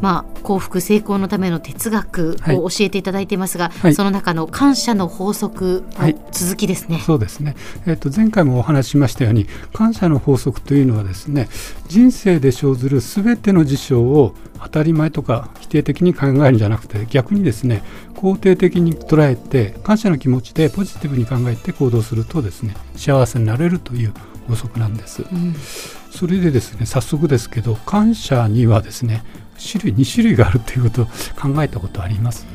まあ、幸福成功のための哲学を教えていただいていますが、はい、その中の感謝の法則の続きですね、はい、そうですね、えーと、前回もお話ししましたように感謝の法則というのはですね人生で生ずるすべての事象を当たり前とか否定的に考えるんじゃなくて逆にですね肯定的に捉えて感謝の気持ちでポジティブに考えて行動するとですね幸せになれるという法則なんです、うん、それでですね早速ですけど感謝にはですね種類2種類があるということを考えたことあります？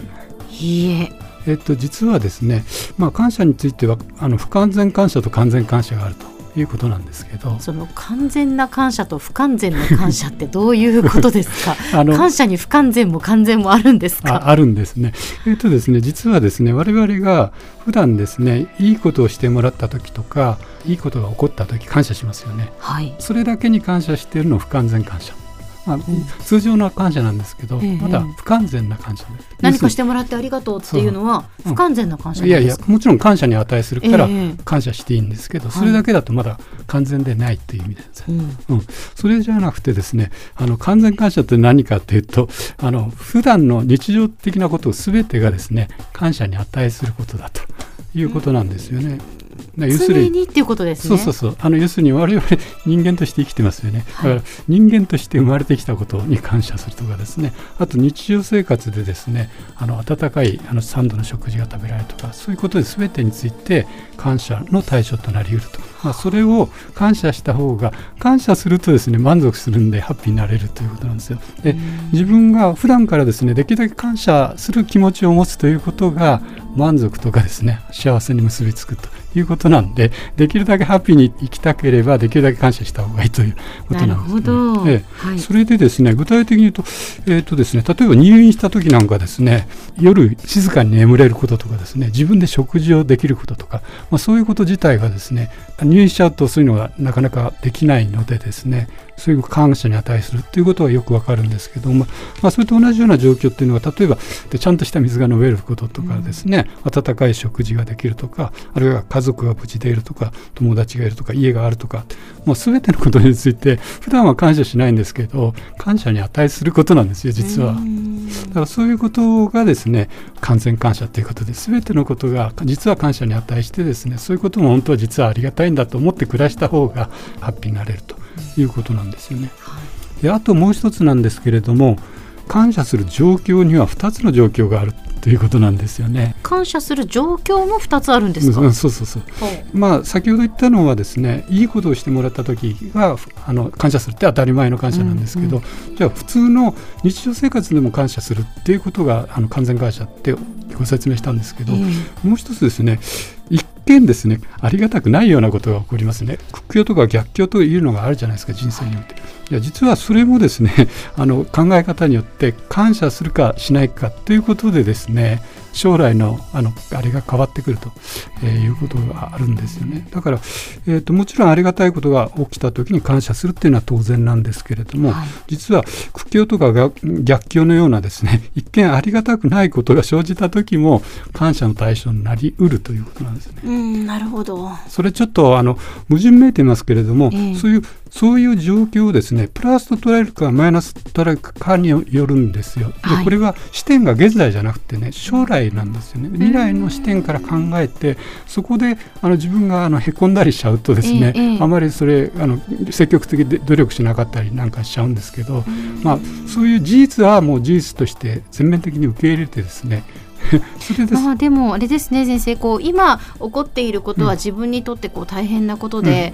いいええっと、実はですね、まあ、感謝についてはあの不完全感謝と完全感謝があるということなんですけどその完全な感謝と不完全な感謝ってどういうことですか？あの感謝に不完全も完全もあるんですか？あるんですね。えっとですね実はですね我々が普段ですねいいことをしてもらった時とかいいことが起こった時感謝しますよね。はい、それだけに感謝しているの不完全感謝。まあ、通常の感謝なんですけど、まだ不完全な感謝です。何かしてもらってありがとうっていうのは不完全な感謝いやいやもちろん感謝に値するから感謝していいんですけど、それだけだとまだ完全でないっていう意味です、うん、それじゃなくてですねあの完全感謝って何かっていうとあの普段の日常的なことすべてがですね感謝に値することだということなんですよね。要するにっていうことですね。そうそうそう。あの要するに我々人間として生きてますよね。だから人間として生まれてきたことに感謝するとかですね。あと日常生活でですね、あの温かいあの3度の食事が食べられるとか、そういうことで全てについて感謝の対象となりうると。まあ、それを感謝した方が感謝するとですね満足するんでハッピーになれるということなんですよ。で自分が普段からですねできるだけ感謝する気持ちを持つということが満足とかですね幸せに結びつくということなんでできるだけハッピーに生きたければできるだけ感謝した方がいいということなんですね。ええ。はい、それでですね具体的に言うと,、えーとですね、例えば入院した時なんかですね夜静かに眠れることとかですね自分で食事をできることとか、まあ、そういうこと自体がですね入院しちゃうとそういうのがなかなかできないのでですねそういう感謝に値するということはよくわかるんですけども、まあ、それと同じような状況っていうのは例えばでちゃんとした水が飲めることとかですね、うん、温かい食事ができるとかあるいは家族が無事でいるとか友達がいるとか家があるとかもう全てのことについて普段は感謝しないんですけど感謝に値することなんですよ実は。だからそういうことがですね完全感謝ということで全てのことが実は感謝に値してですねそういうことも本当は実はありがたいんだと思って暮らした方がハッピーになれるということなんですよね。であともう一つなんですけれども感謝する状況には2つの状況があるということなんですよね。感謝する状況も2つあるんですか？そうそうそう。まあ先ほど言ったのはですね、いいことをしてもらった時はあの感謝するって当たり前の感謝なんですけど、うんうん、じゃあ普通の日常生活でも感謝するっていうことがあの完全感謝ってご説明したんですけど、うん、もう一つですね、一見ですねありがたくないようなことが起こりますね。屈強とか逆境というのがあるじゃないですか人生において。いや実はそれもですね あの考え方によって感謝するかしないかということでですね将来のあのあれが変わってくると、えー、いうことがあるんですよね。だから、えーと、もちろんありがたいことが起きた時に感謝するっていうのは当然なんですけれども、はい、実は苦境とか逆境のようなですね 一見ありがたくないことが生じた時も感謝の対象になりうるということなんですね。うんなるほど。それちょっとあの矛盾めいてますけれども、えー、そういうそういう状況をですねプラスと捉えるかマイナスと捉えるかによるんですよ。でこれは視点が現在じゃなくてね将来なんですよね。未来の視点から考えてそこであの自分があのへこんだりしちゃうとですね、えー、あまりそれあの積極的で努力しなかったりなんかしちゃうんですけど、まあ、そういう事実はもう事実として全面的に受け入れてですね まあでもあれですね先生こう今起こっていることは自分にとってこう大変なことで、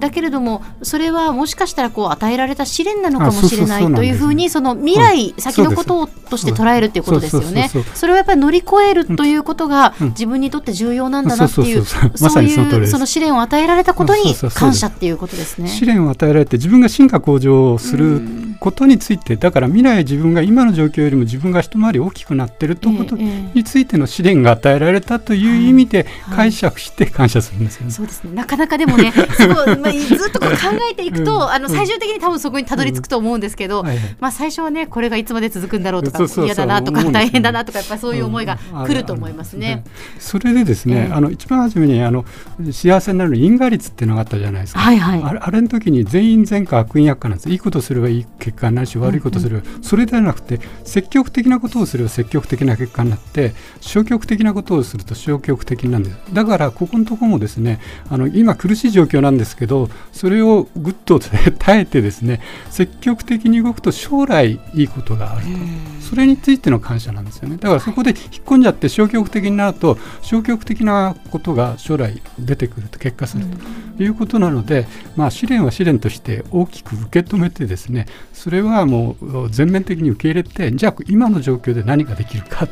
だけれどもそれはもしかしたらこう与えられた試練なのかもしれないというふうにその未来、先のこととして捉えるということですよね。それをやっぱり乗り越えるということが自分にとって重要なんだなっていうそういうその試練を与えられたことに感謝っていうことですね。試練を与えられて自分が進化向上することについてだから未来自分が今の状況よりも自分が一回り大きくなってるということについての試練が与えられたという意味で解釈して感謝するんですよね。そうですね。なかなかでもねすごい、まあ、ずっとこう考えていくと、うん、あの最終的に多分そこにたどり着くと思うんですけど、うん。はいはい、まあ、最初はねこれがいつまで続くんだろうとか嫌だなとか大変だなとかやっぱそういう思いが来ると思いますね。それでですね、あの一番初めにあの幸せになる因果率っていうのがあったじゃないですか、はいはい、あれあれの時に全員全科悪因悪化なんです。いいことすればいい結果になるし悪いことすれば、うん。うん、それではなくて積極的なことをすれば積極的な結果になって消極的なことをすると消極的なんです。だからここのところもですねあの今苦しい状況なんですけどそれをぐっと 耐えてですね積極的に動くと将来いいことがあると。それについての感謝なんですよね。だからそこで引っ込んじゃって消極的になると消極的なことが将来出てくると結果するということなので、まあ、試練は試練として大きく受け止めてですねそれはもう全面的に受け入れてじゃあ今の状況で何ができるか。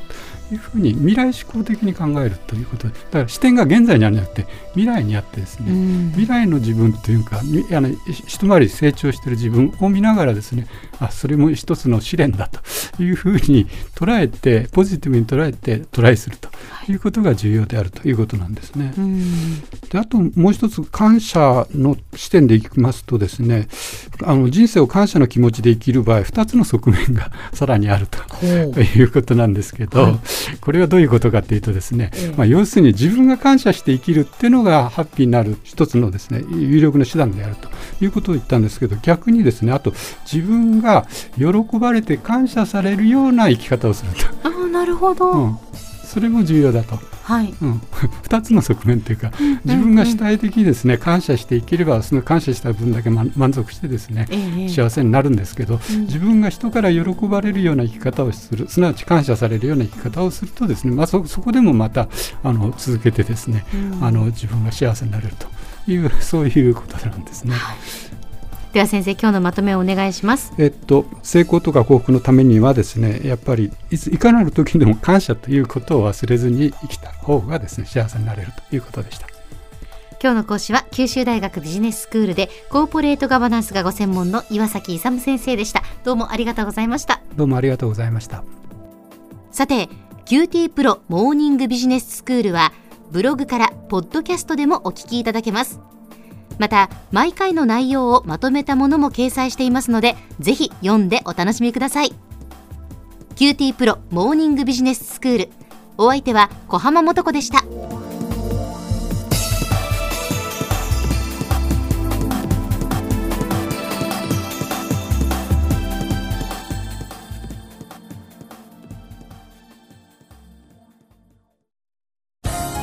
いうふうに未来志向的に考えるということ。でだから視点が現在にあるんじゃなくて未来にあってですね、うん、未来の自分というかあの一回り成長している自分を見ながらですねあそれも一つの試練だというふうに捉えてポジティブに捉えてトライするとい。うことが重要であるということなんですね。うん、であともう一つ感謝の視点でいきますとですねあの人生を感謝の気持ちで生きる場合2つの側面がさらにあると いうことなんですけど、はいこれはどういうことかというとですね、まあ、要するに自分が感謝して生きるっていうのがハッピーになる一つのですね有力な手段であるということを言ったんですけど逆にですねあと自分が喜ばれて感謝されるような生き方をすると。あなるほど、うんそれも重要だと、はい。うん、2つの側面というか、自分が主体的にですね感謝して生きればその感謝した分だけ満足してですね、ええ、幸せになるんですけど、うん、自分が人から喜ばれるような生き方をするすなわち感謝されるような生き方をするとですね、まあ、そそこでもまたあの続けてですね、うん、あの自分が幸せになれるというそういうことなんですね。はいでは先生今日のまとめをお願いします。えっと成功とか幸福のためにはですねやっぱりいついかなる時でも感謝ということを忘れずに生きた方がですね幸せになれるということでした。今日の講師は九州大学ビジネススクールでコーポレートガバナンスがご専門の岩崎勇先生でした。どうもありがとうございました。どうもありがとうございました。さて QT プロモーニングビジネススクールはブログからポッドキャストでもお聞きいただけますまた毎回の内容をまとめたものも掲載していますのでぜひ読んでお楽しみください。QT プロモーニングビジネススクール。お相手は小浜もとこでした。